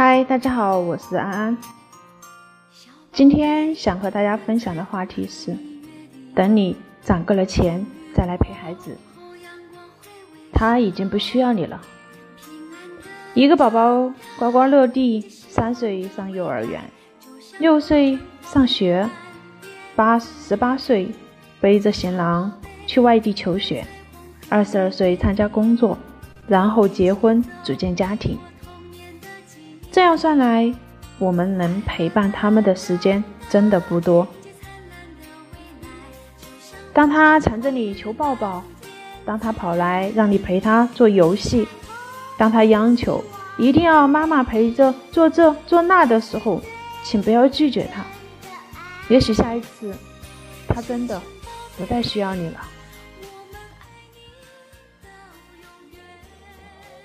嗨，大家好，我是安安。今天想和大家分享的话题是：等你攒够了钱再来陪孩子，他已经不需要你了。一个宝宝呱呱落地，三岁上幼儿园，六岁上学，八十八岁背着行囊去外地求学，二十二岁参加工作，然后结婚组建家庭。这样算来，我们能陪伴他们的时间真的不多。当他缠着你求抱抱，当他跑来让你陪他做游戏，当他央求一定要妈妈陪着做这做那的时候，请不要拒绝他。也许下一次，他真的不再需要你了。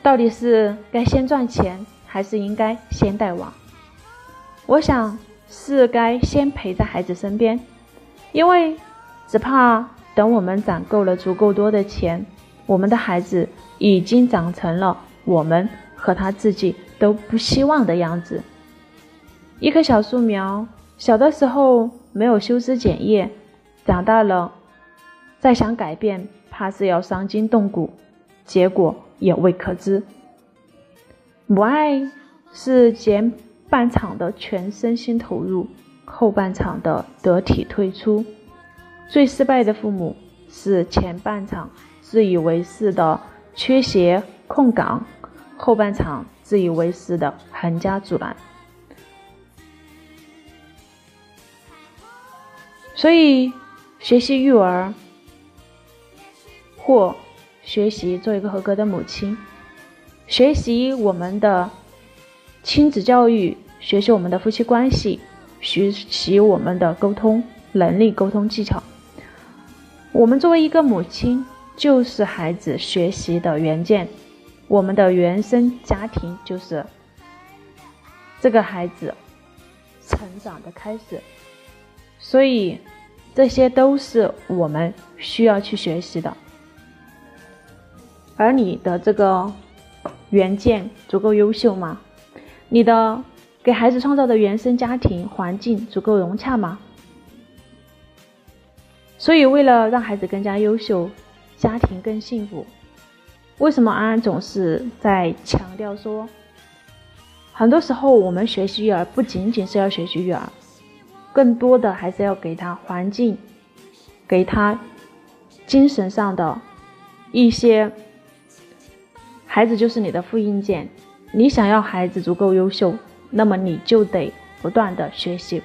到底是该先赚钱？还是应该先带娃。我想是该先陪在孩子身边，因为只怕等我们攒够了足够多的钱，我们的孩子已经长成了我们和他自己都不希望的样子。一棵小树苗，小的时候没有修枝剪叶，长大了再想改变，怕是要伤筋动骨，结果也未可知。母爱是前半场的全身心投入，后半场的得体退出。最失败的父母是前半场自以为是的缺席空岗，后半场自以为是的横加阻拦。所以，学习育儿或学习做一个合格的母亲。学习我们的亲子教育，学习我们的夫妻关系，学习我们的沟通能力、沟通技巧。我们作为一个母亲，就是孩子学习的原件，我们的原生家庭就是这个孩子成长的开始。所以，这些都是我们需要去学习的。而你的这个。原件足够优秀吗？你的给孩子创造的原生家庭环境足够融洽吗？所以，为了让孩子更加优秀，家庭更幸福，为什么安安总是在强调说，很多时候我们学习育儿不仅仅是要学习育儿，更多的还是要给他环境，给他精神上的一些。孩子就是你的复印件，你想要孩子足够优秀，那么你就得不断的学习，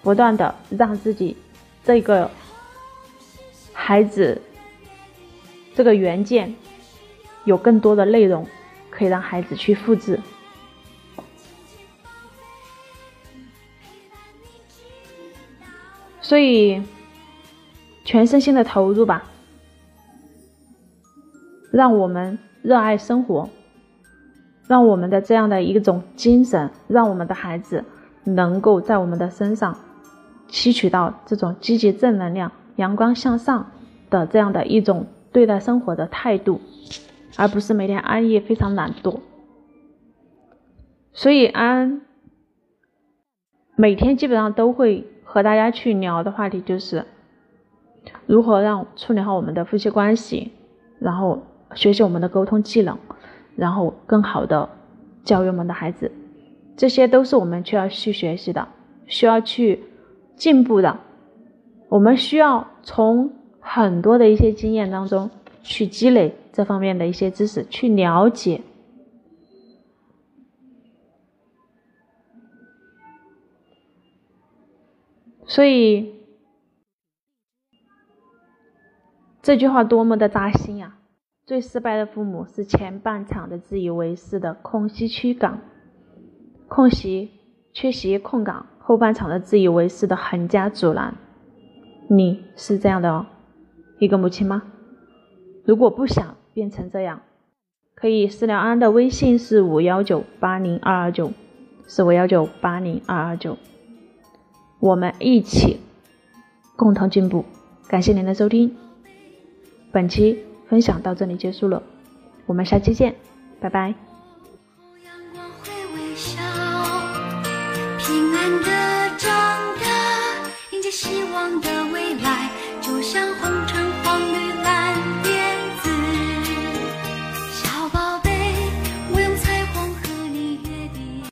不断的让自己这个孩子这个原件有更多的内容可以让孩子去复制。所以，全身心的投入吧，让我们。热爱生活，让我们的这样的一种精神，让我们的孩子能够在我们的身上吸取到这种积极正能量、阳光向上的这样的一种对待生活的态度，而不是每天安逸、非常懒惰。所以安每天基本上都会和大家去聊的话题就是如何让处理好我们的夫妻关系，然后。学习我们的沟通技能，然后更好的教育我们的孩子，这些都是我们需要去学习的，需要去进步的。我们需要从很多的一些经验当中去积累这方面的一些知识，去了解。所以这句话多么的扎心呀！最失败的父母是前半场的自以为是的空隙缺岗，空隙缺席空岗，后半场的自以为是的横加阻拦。你是这样的哦一个母亲吗？如果不想变成这样，可以私聊安的微信是五幺九八零二二九，是五幺九八零二二九，我们一起共同进步。感谢您的收听，本期。分享到这里结束了，我们下期见，拜拜。希望的未来，就像红。